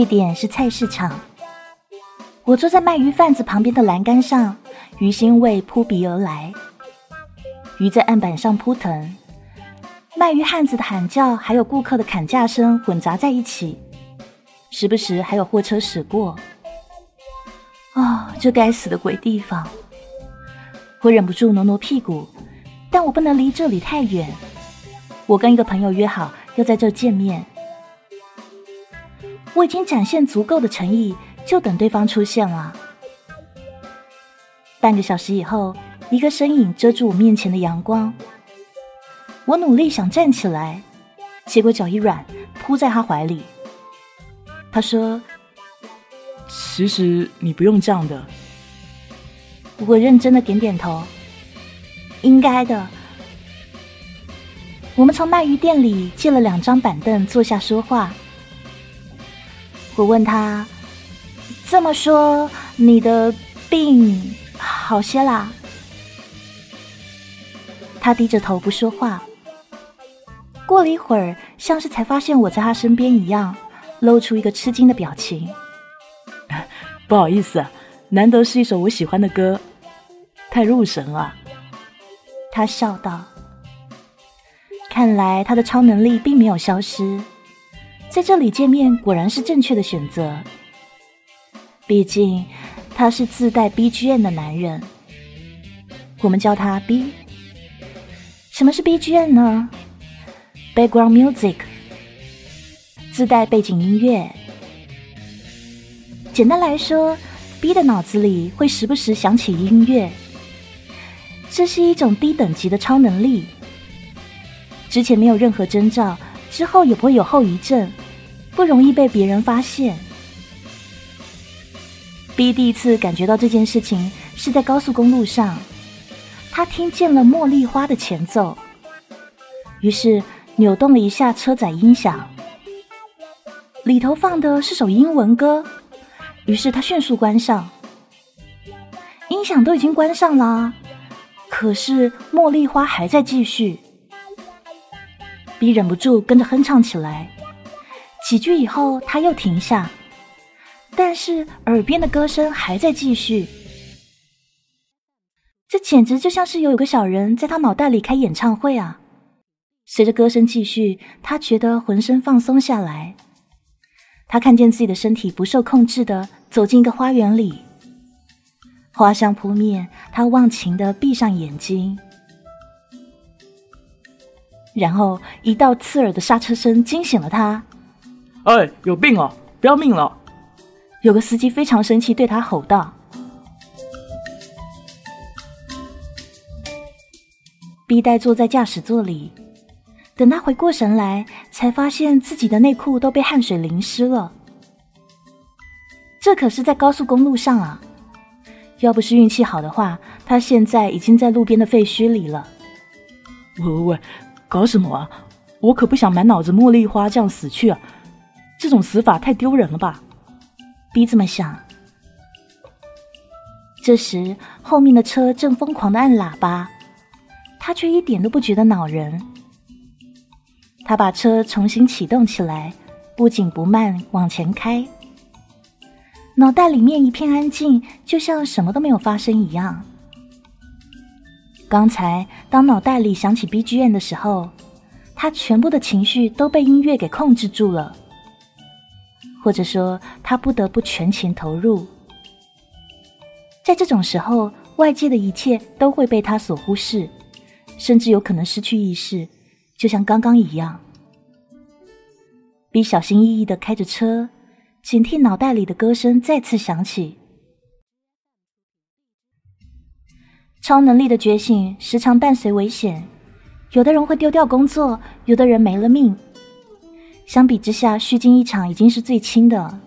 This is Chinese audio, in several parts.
地点是菜市场。我坐在卖鱼贩子旁边的栏杆上，鱼腥味扑鼻而来。鱼在案板上扑腾，卖鱼汉子的喊叫，还有顾客的砍价声混杂在一起，时不时还有货车驶过。啊，这该死的鬼地方！我忍不住挪挪屁股，但我不能离这里太远。我跟一个朋友约好要在这见面，我已经展现足够的诚意。就等对方出现了。半个小时以后，一个身影遮住我面前的阳光。我努力想站起来，结果脚一软，扑在他怀里。他说：“其实你不用这样的。”我认真的点点头。应该的。我们从卖鱼店里借了两张板凳坐下说话。我问他。这么说，你的病好些啦？他低着头不说话。过了一会儿，像是才发现我在他身边一样，露出一个吃惊的表情。不好意思，难得是一首我喜欢的歌，太入神了。他笑道：“看来他的超能力并没有消失，在这里见面果然是正确的选择。”毕竟，他是自带 BGM 的男人，我们叫他 B。什么是 BGM 呢？Background Music，自带背景音乐。简单来说，B 的脑子里会时不时响起音乐，这是一种低等级的超能力。之前没有任何征兆，之后也不会有后遗症，不容易被别人发现。B 第一次感觉到这件事情是在高速公路上，他听见了《茉莉花》的前奏，于是扭动了一下车载音响，里头放的是首英文歌，于是他迅速关上，音响都已经关上了，可是《茉莉花》还在继续，B 忍不住跟着哼唱起来，几句以后他又停下。但是耳边的歌声还在继续，这简直就像是有个小人在他脑袋里开演唱会啊！随着歌声继续，他觉得浑身放松下来。他看见自己的身体不受控制的走进一个花园里，花香扑面，他忘情的闭上眼睛，然后一道刺耳的刹车声惊醒了他。哎，有病啊！不要命了！有个司机非常生气，对他吼道：“B 呆坐在驾驶座里，等他回过神来，才发现自己的内裤都被汗水淋湿了。这可是在高速公路上啊！要不是运气好的话，他现在已经在路边的废墟里了。”“喂喂喂，搞什么啊？我可不想满脑子茉莉花这样死去啊！这种死法太丢人了吧！” B 这么想，这时后面的车正疯狂的按喇叭，他却一点都不觉得恼人。他把车重新启动起来，不紧不慢往前开，脑袋里面一片安静，就像什么都没有发生一样。刚才当脑袋里响起 BGM 的时候，他全部的情绪都被音乐给控制住了。或者说，他不得不全情投入。在这种时候，外界的一切都会被他所忽视，甚至有可能失去意识，就像刚刚一样。比小心翼翼的开着车，警惕脑袋里的歌声再次响起。超能力的觉醒时常伴随危险，有的人会丢掉工作，有的人没了命。相比之下，虚惊一场已经是最轻的。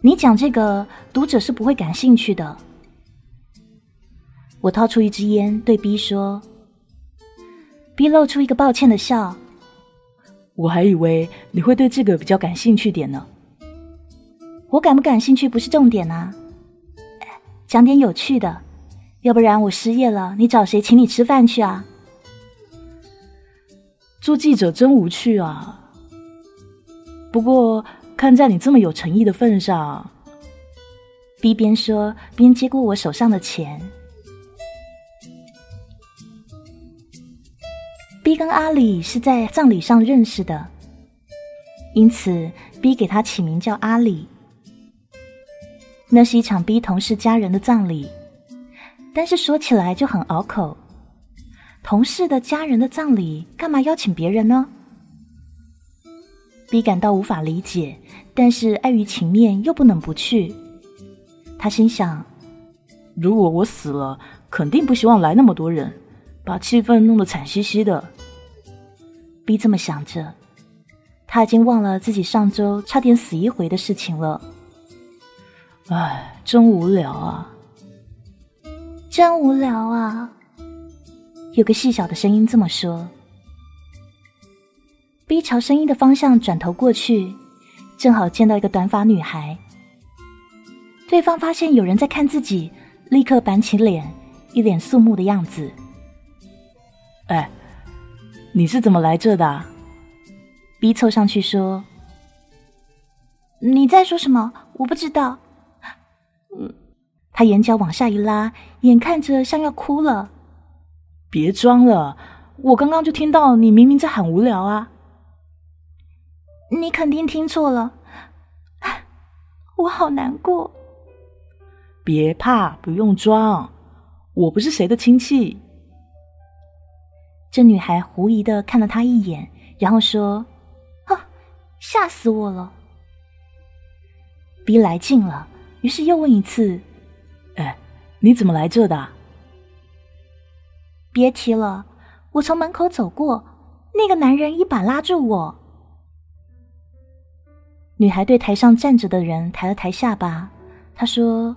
你讲这个，读者是不会感兴趣的。我掏出一支烟，对 B 说：“B 露出一个抱歉的笑。我还以为你会对这个比较感兴趣点呢。我感不感兴趣不是重点啊，讲点有趣的，要不然我失业了，你找谁请你吃饭去啊？做记者真无趣啊。”不过，看在你这么有诚意的份上，B 边说边接过我手上的钱。B 跟阿里是在葬礼上认识的，因此 B 给他起名叫阿里。那是一场 B 同事家人的葬礼，但是说起来就很拗口。同事的家人的葬礼，干嘛邀请别人呢？B 感到无法理解，但是碍于情面，又不能不去。他心想：如果我死了，肯定不希望来那么多人，把气氛弄得惨兮兮的。B 这么想着，他已经忘了自己上周差点死一回的事情了。唉，真无聊啊！真无聊啊！有个细小的声音这么说。B 朝声音的方向转头过去，正好见到一个短发女孩。对方发现有人在看自己，立刻板起脸，一脸肃穆的样子。哎，你是怎么来这的？B 凑上去说：“你在说什么？我不知道。”，他眼角往下一拉，眼看着像要哭了。别装了，我刚刚就听到你明明在喊无聊啊！你肯定听错了，我好难过。别怕，不用装，我不是谁的亲戚。这女孩狐疑的看了他一眼，然后说：“啊，吓死我了！”逼来劲了，于是又问一次：“哎，你怎么来这的？”别提了，我从门口走过，那个男人一把拉住我。女孩对台上站着的人抬了抬下巴，她说：“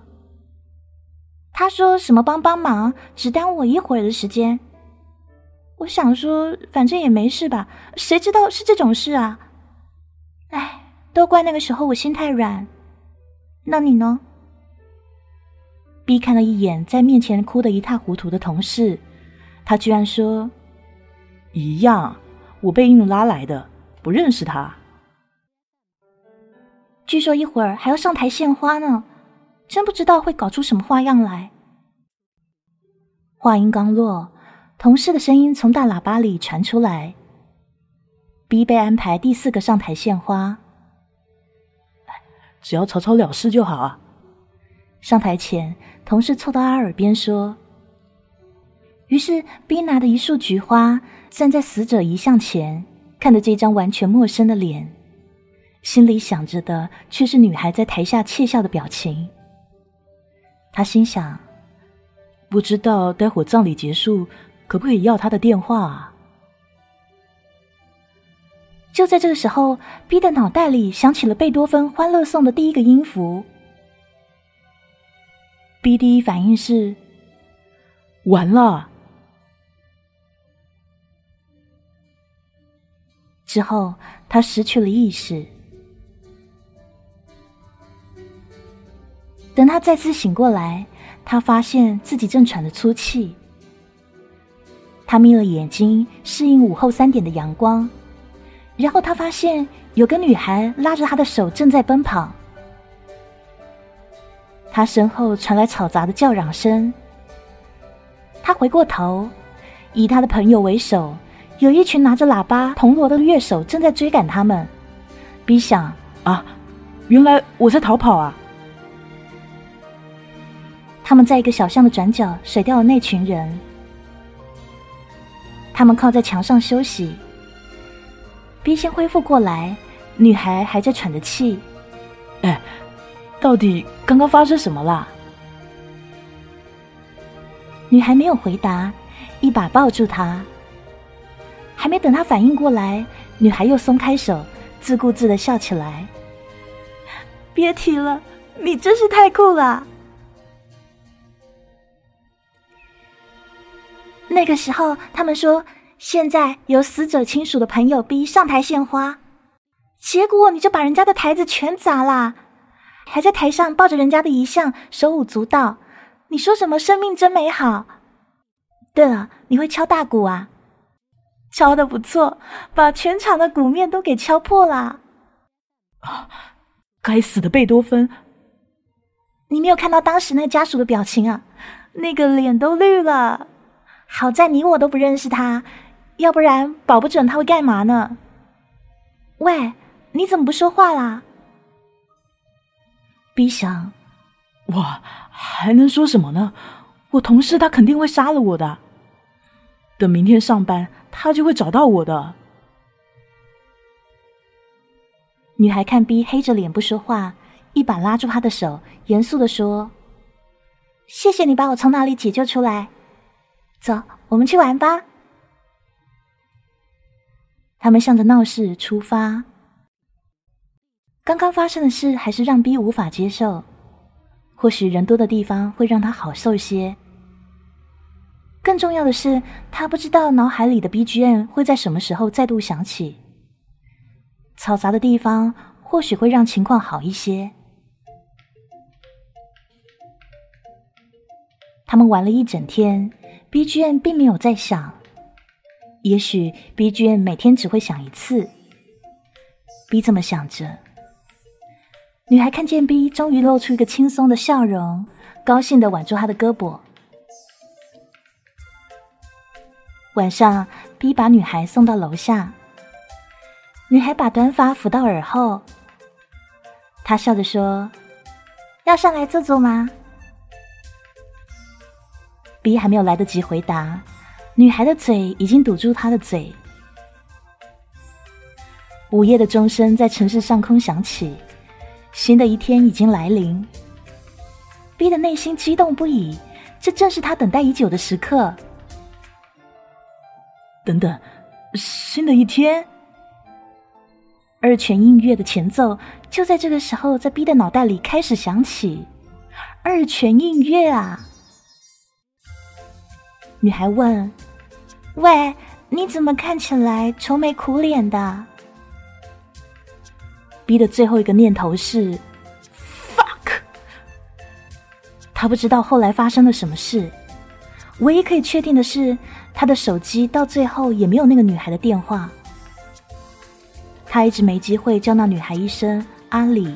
他说什么帮帮忙，只耽误我一会儿的时间。”我想说，反正也没事吧，谁知道是这种事啊？哎，都怪那个时候我心太软。那你呢？B 看了一眼在面前哭得一塌糊涂的同事。他居然说：“一样，我被硬拉来的，不认识他。据说一会儿还要上台献花呢，真不知道会搞出什么花样来。”话音刚落，同事的声音从大喇叭里传出来：“B 被安排第四个上台献花，只要草草了事就好啊。”上台前，同事凑到他耳边说。于是，B 拿着一束菊花，站在死者遗像前，看着这张完全陌生的脸，心里想着的却是女孩在台下窃笑的表情。他心想：不知道待会葬礼结束，可不可以要他的电话？啊？就在这个时候，B 的脑袋里响起了贝多芬《欢乐颂》的第一个音符。B 第一反应是：完了。之后，他失去了意识。等他再次醒过来，他发现自己正喘着粗气。他眯了眼睛，适应午后三点的阳光。然后他发现有个女孩拉着他的手正在奔跑。他身后传来嘈杂的叫嚷声。他回过头，以他的朋友为首。有一群拿着喇叭、铜锣的乐手正在追赶他们。B 想啊，原来我在逃跑啊！他们在一个小巷的转角甩掉了那群人。他们靠在墙上休息。B 先恢复过来，女孩还在喘着气。哎，到底刚刚发生什么啦？女孩没有回答，一把抱住他。还没等他反应过来，女孩又松开手，自顾自的笑起来。别提了，你真是太酷了。那个时候，他们说现在由死者亲属的朋友逼上台献花，结果你就把人家的台子全砸了，还在台上抱着人家的遗像，手舞足蹈。你说什么生命真美好？对了，你会敲大鼓啊？敲的不错，把全场的鼓面都给敲破了。啊，该死的贝多芬！你没有看到当时那家属的表情啊，那个脸都绿了。好在你我都不认识他，要不然保不准他会干嘛呢？喂，你怎么不说话啦？B 想，我还能说什么呢？我同事他肯定会杀了我的。等明天上班，他就会找到我的。女孩看 B 黑着脸不说话，一把拉住他的手，严肃的说：“谢谢你把我从那里解救出来。走，我们去玩吧。”他们向着闹市出发。刚刚发生的事还是让 B 无法接受。或许人多的地方会让他好受些。更重要的是，他不知道脑海里的 BGM 会在什么时候再度响起。嘈杂的地方或许会让情况好一些。他们玩了一整天，BGM 并没有在响。也许 BGM 每天只会响一次。B 这么想着。女孩看见 B，终于露出一个轻松的笑容，高兴的挽住他的胳膊。晚上，B 把女孩送到楼下。女孩把短发抚到耳后，她笑着说：“要上来坐坐吗？”B 还没有来得及回答，女孩的嘴已经堵住他的嘴。午夜的钟声在城市上空响起，新的一天已经来临。B 的内心激动不已，这正是他等待已久的时刻。等等，新的一天。二泉映月的前奏就在这个时候在 B 的脑袋里开始响起。二泉映月啊！女孩问：“喂，你怎么看起来愁眉苦脸的？”B 的最后一个念头是 “fuck”。他不知道后来发生了什么事，唯一可以确定的是，他的手机到最后也没有那个女孩的电话。他一直没机会叫那女孩一声阿里。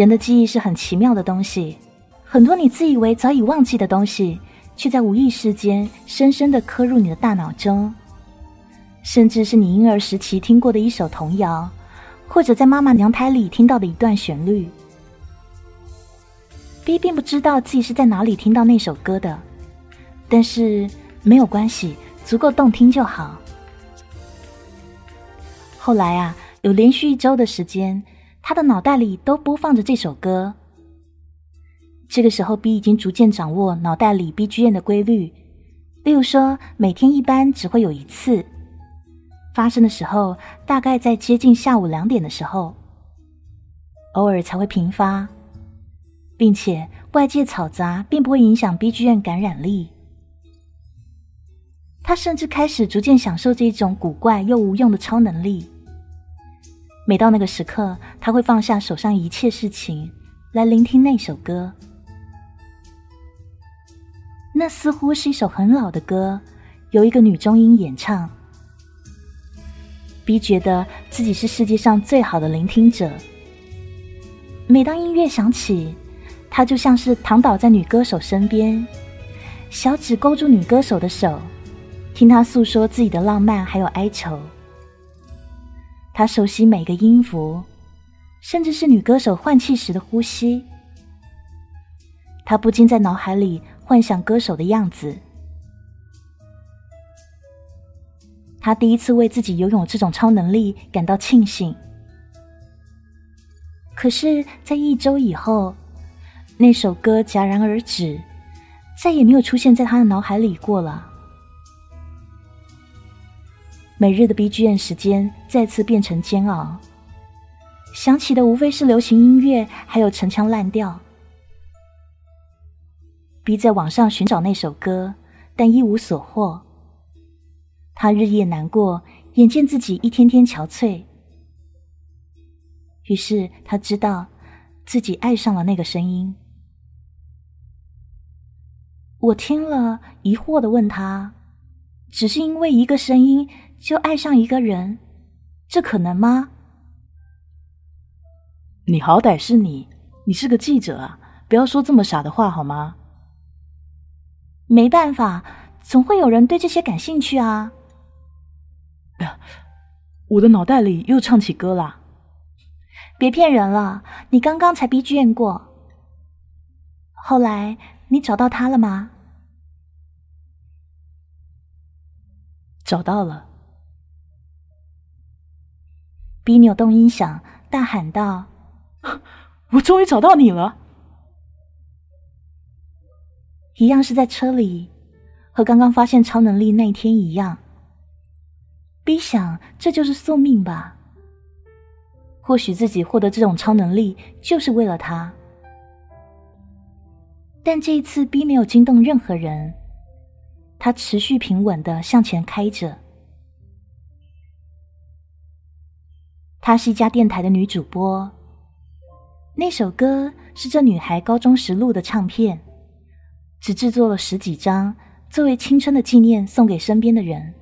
人的记忆是很奇妙的东西，很多你自以为早已忘记的东西，却在无意识间深深的刻入你的大脑中，甚至是你婴儿时期听过的一首童谣，或者在妈妈娘胎里听到的一段旋律。B 并不知道自己是在哪里听到那首歌的，但是没有关系，足够动听就好。后来啊，有连续一周的时间，他的脑袋里都播放着这首歌。这个时候，B 已经逐渐掌握脑袋里 BGM 的规律，例如说，每天一般只会有一次发生的时候，大概在接近下午两点的时候，偶尔才会频发。并且外界嘈杂并不会影响 B G M 感染力。他甚至开始逐渐享受这种古怪又无用的超能力。每到那个时刻，他会放下手上一切事情，来聆听那首歌。那似乎是一首很老的歌，由一个女中音演唱。B 觉得自己是世界上最好的聆听者。每当音乐响起，他就像是躺倒在女歌手身边，小指勾住女歌手的手，听她诉说自己的浪漫还有哀愁。他熟悉每个音符，甚至是女歌手换气时的呼吸。他不禁在脑海里幻想歌手的样子。他第一次为自己拥有这种超能力感到庆幸。可是，在一周以后。那首歌戛然而止，再也没有出现在他的脑海里过了。每日的 BGM 时间再次变成煎熬，想起的无非是流行音乐，还有陈腔滥调。B 在网上寻找那首歌，但一无所获。他日夜难过，眼见自己一天天憔悴。于是他知道自己爱上了那个声音。我听了，疑惑的问他：“只是因为一个声音就爱上一个人，这可能吗？你好歹是你，你是个记者啊，不要说这么傻的话好吗？没办法，总会有人对这些感兴趣啊。我的脑袋里又唱起歌啦！别骗人了，你刚刚才逼剧过。后来你找到他了吗？找到了。B 扭动音响，大喊道：“我终于找到你了！”一样是在车里，和刚刚发现超能力那一天一样。逼想，这就是宿命吧？或许自己获得这种超能力就是为了他。但这一次，，B 没有惊动任何人，他持续平稳的向前开着。她是一家电台的女主播，那首歌是这女孩高中时录的唱片，只制作了十几张，作为青春的纪念送给身边的人。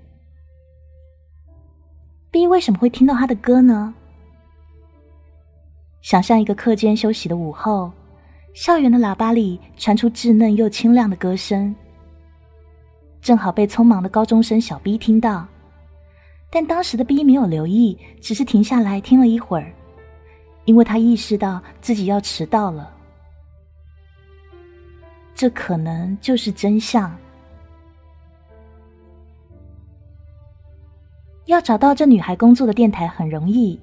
B 为什么会听到他的歌呢？想象一个课间休息的午后，校园的喇叭里传出稚嫩又清亮的歌声，正好被匆忙的高中生小 B 听到。但当时的 B 没有留意，只是停下来听了一会儿，因为他意识到自己要迟到了。这可能就是真相。要找到这女孩工作的电台很容易，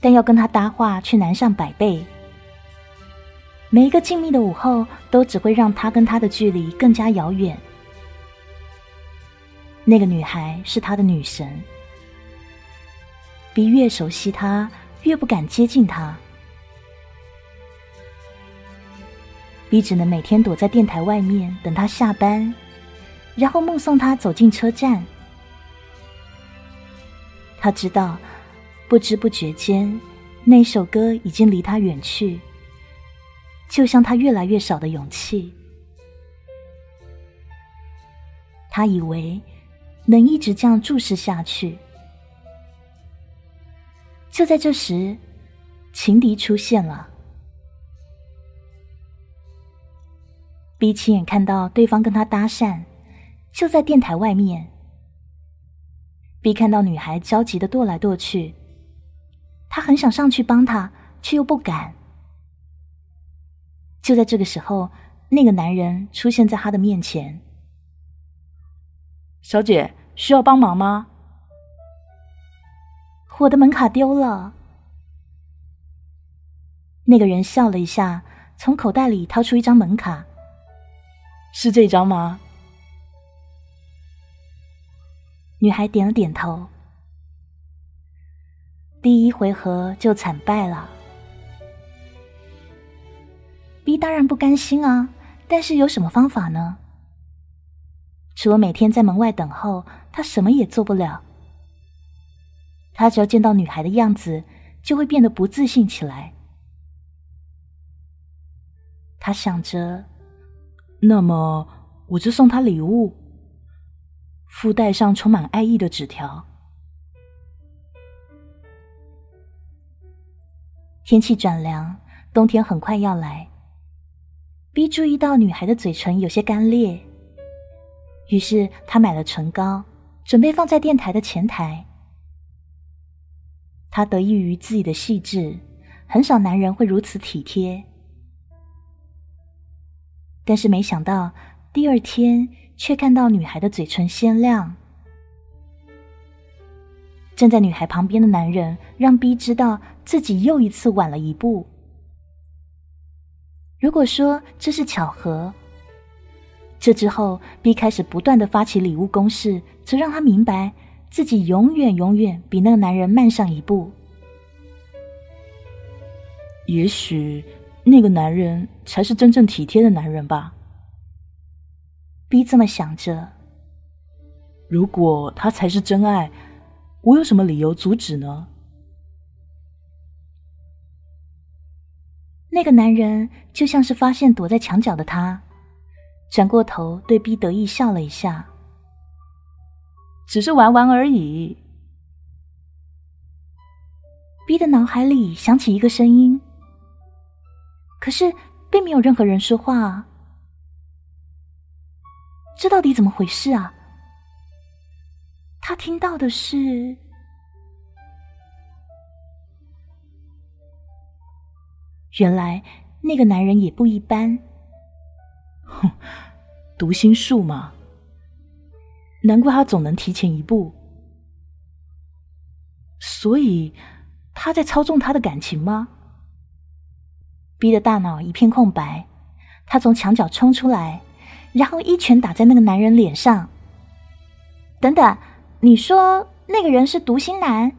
但要跟她搭话却难上百倍。每一个静谧的午后，都只会让他跟她的距离更加遥远。那个女孩是他的女神，比越熟悉他，越不敢接近他。你只能每天躲在电台外面等他下班，然后目送他走进车站。他知道，不知不觉间，那首歌已经离他远去，就像他越来越少的勇气。他以为能一直这样注视下去。就在这时，情敌出现了。比亲眼看到对方跟他搭讪，就在电台外面。B 看到女孩焦急的踱来踱去，他很想上去帮她，却又不敢。就在这个时候，那个男人出现在他的面前。小姐，需要帮忙吗？我的门卡丢了。那个人笑了一下，从口袋里掏出一张门卡。是这张吗？女孩点了点头。第一回合就惨败了。B 当然不甘心啊，但是有什么方法呢？除了每天在门外等候，他什么也做不了。他只要见到女孩的样子，就会变得不自信起来。他想着，那么我就送她礼物。附带上充满爱意的纸条。天气转凉，冬天很快要来。B 注意到女孩的嘴唇有些干裂，于是他买了唇膏，准备放在电台的前台。他得益于自己的细致，很少男人会如此体贴。但是没想到第二天。却看到女孩的嘴唇鲜亮。站在女孩旁边的男人让 B 知道自己又一次晚了一步。如果说这是巧合，这之后 B 开始不断的发起礼物攻势，则让他明白自己永远永远比那个男人慢上一步。也许那个男人才是真正体贴的男人吧。B 这么想着。如果他才是真爱，我有什么理由阻止呢？那个男人就像是发现躲在墙角的他，转过头对 B 得意笑了一下。只是玩玩而已。B 的脑海里响起一个声音，可是并没有任何人说话！这到底怎么回事啊？他听到的是，原来那个男人也不一般。哼，读心术嘛，难怪他总能提前一步。所以他在操纵他的感情吗逼的大脑一片空白，他从墙角冲出来，然后一拳打在那个男人脸上。等等。你说那个人是读心男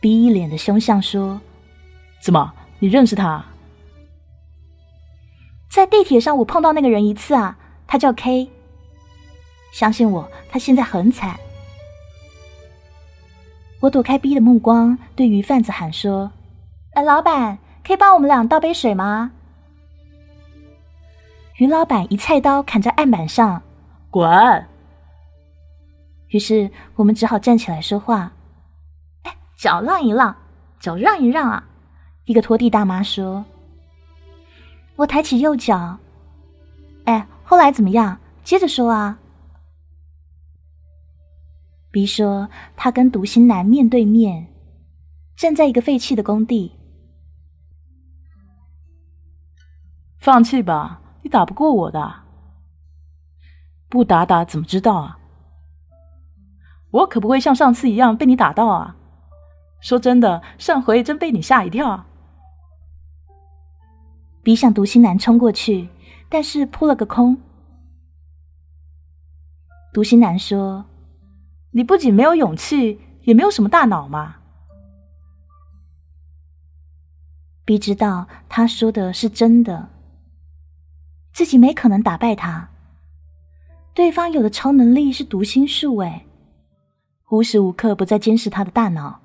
逼一脸的凶相说：“怎么，你认识他？在地铁上我碰到那个人一次啊，他叫 K。相信我，他现在很惨。”我躲开 B 的目光，对鱼贩子喊说：“哎，老板，可以帮我们俩倒杯水吗？”鱼老板一菜刀砍在案板上，滚！于是我们只好站起来说话。哎，脚让一让，脚让一让啊！一个拖地大妈说：“我抬起右脚。”哎，后来怎么样？接着说啊。B 说：“他跟独行男面对面，站在一个废弃的工地。”放弃吧，你打不过我的。不打打怎么知道啊？我可不会像上次一样被你打到啊！说真的，上回真被你吓一跳。比向独行男冲过去，但是扑了个空。独行男说：“你不仅没有勇气，也没有什么大脑嘛。” B 知道他说的是真的，自己没可能打败他。对方有的超能力是读心术，哎。无时无刻不在监视他的大脑。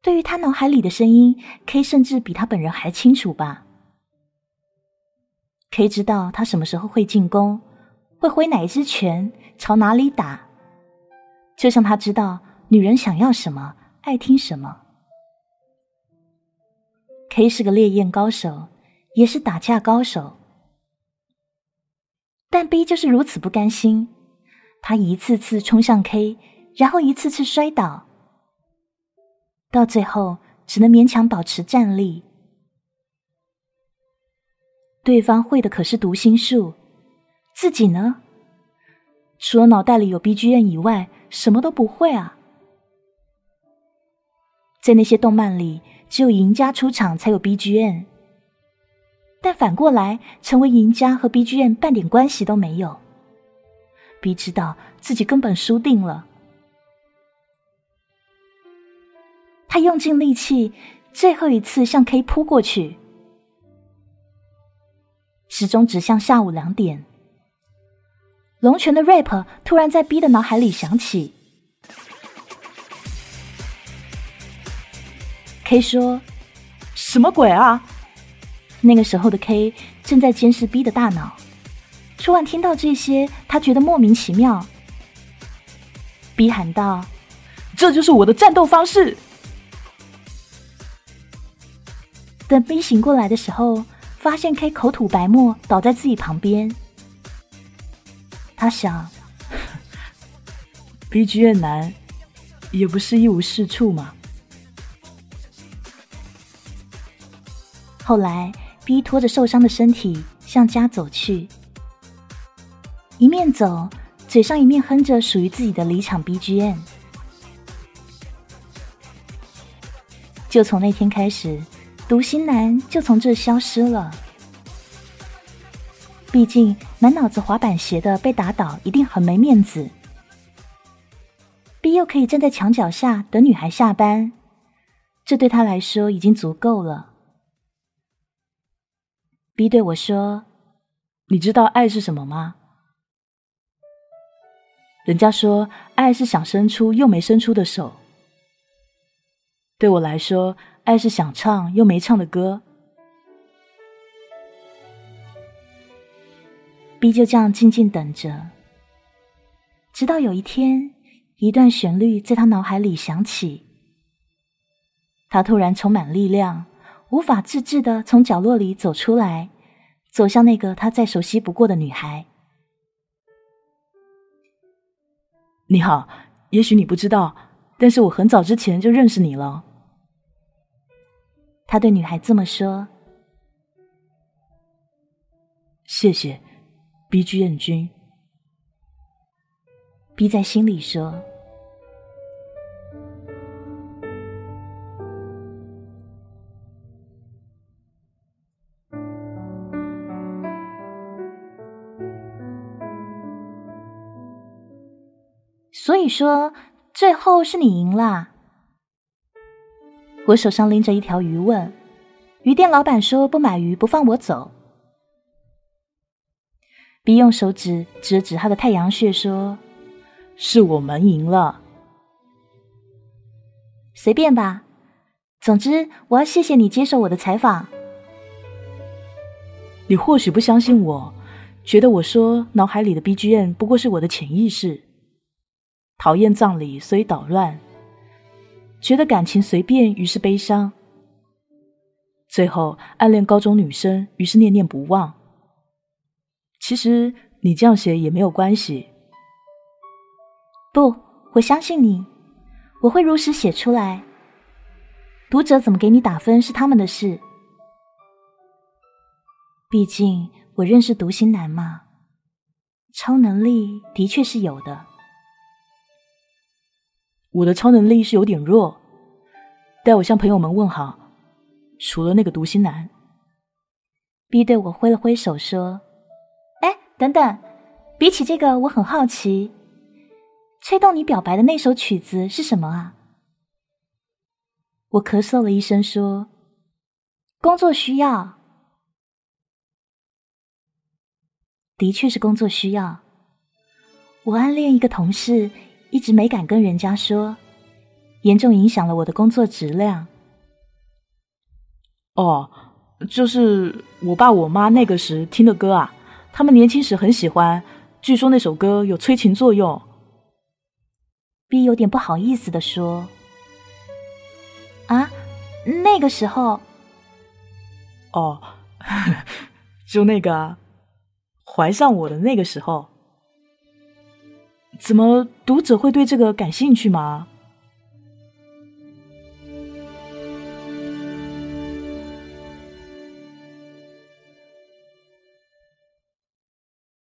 对于他脑海里的声音，K 甚至比他本人还清楚吧？K 知道他什么时候会进攻，会挥哪一只拳，朝哪里打，就像他知道女人想要什么，爱听什么。K 是个烈焰高手，也是打架高手，但 B 就是如此不甘心。他一次次冲向 K，然后一次次摔倒，到最后只能勉强保持站立。对方会的可是读心术，自己呢？除了脑袋里有 BGM 以外，什么都不会啊！在那些动漫里，只有赢家出场才有 BGM，但反过来，成为赢家和 BGM 半点关系都没有。B 知道自己根本输定了，他用尽力气，最后一次向 K 扑过去。时钟指向下午两点，龙泉的 rap 突然在 B 的脑海里响起。K 说：“什么鬼啊？”那个时候的 K 正在监视 B 的大脑。突然听到这些，他觉得莫名其妙。B 喊道：“这就是我的战斗方式。”等 B 醒过来的时候，发现 K 口吐白沫，倒在自己旁边。他想：“B G 越南也不是一无是处嘛。”后来，B 拖着受伤的身体向家走去。一面走，嘴上一面哼着属于自己的离场 BGM。就从那天开始，读心男就从这消失了。毕竟满脑子滑板鞋的被打倒，一定很没面子。B 又可以站在墙角下等女孩下班，这对他来说已经足够了。B 对我说：“你知道爱是什么吗？”人家说，爱是想伸出又没伸出的手。对我来说，爱是想唱又没唱的歌。B 就这样静静等着，直到有一天，一段旋律在他脑海里响起，他突然充满力量，无法自制的从角落里走出来，走向那个他再熟悉不过的女孩。你好，也许你不知道，但是我很早之前就认识你了。他对女孩这么说。谢谢，B G 任君。B 在心里说。所以说，最后是你赢啦。我手上拎着一条鱼，问鱼店老板说：“不买鱼不放我走。”B 用手指指了指他的太阳穴，说：“是我们赢了。”随便吧，总之我要谢谢你接受我的采访。你或许不相信我，觉得我说脑海里的 BGM 不过是我的潜意识。讨厌葬礼，所以捣乱；觉得感情随便，于是悲伤；最后暗恋高中女生，于是念念不忘。其实你这样写也没有关系。不，我相信你，我会如实写出来。读者怎么给你打分是他们的事，毕竟我认识独行男嘛。超能力的确是有的。我的超能力是有点弱，待我向朋友们问好。除了那个读心男，B 对我挥了挥手说：“哎，等等，比起这个，我很好奇，吹动你表白的那首曲子是什么啊？”我咳嗽了一声说：“工作需要，的确是工作需要。我暗恋一个同事。”一直没敢跟人家说，严重影响了我的工作质量。哦，就是我爸我妈那个时听的歌啊，他们年轻时很喜欢，据说那首歌有催情作用。B 有点不好意思的说：“啊，那个时候，哦，就那个怀上我的那个时候。”怎么读者会对这个感兴趣吗？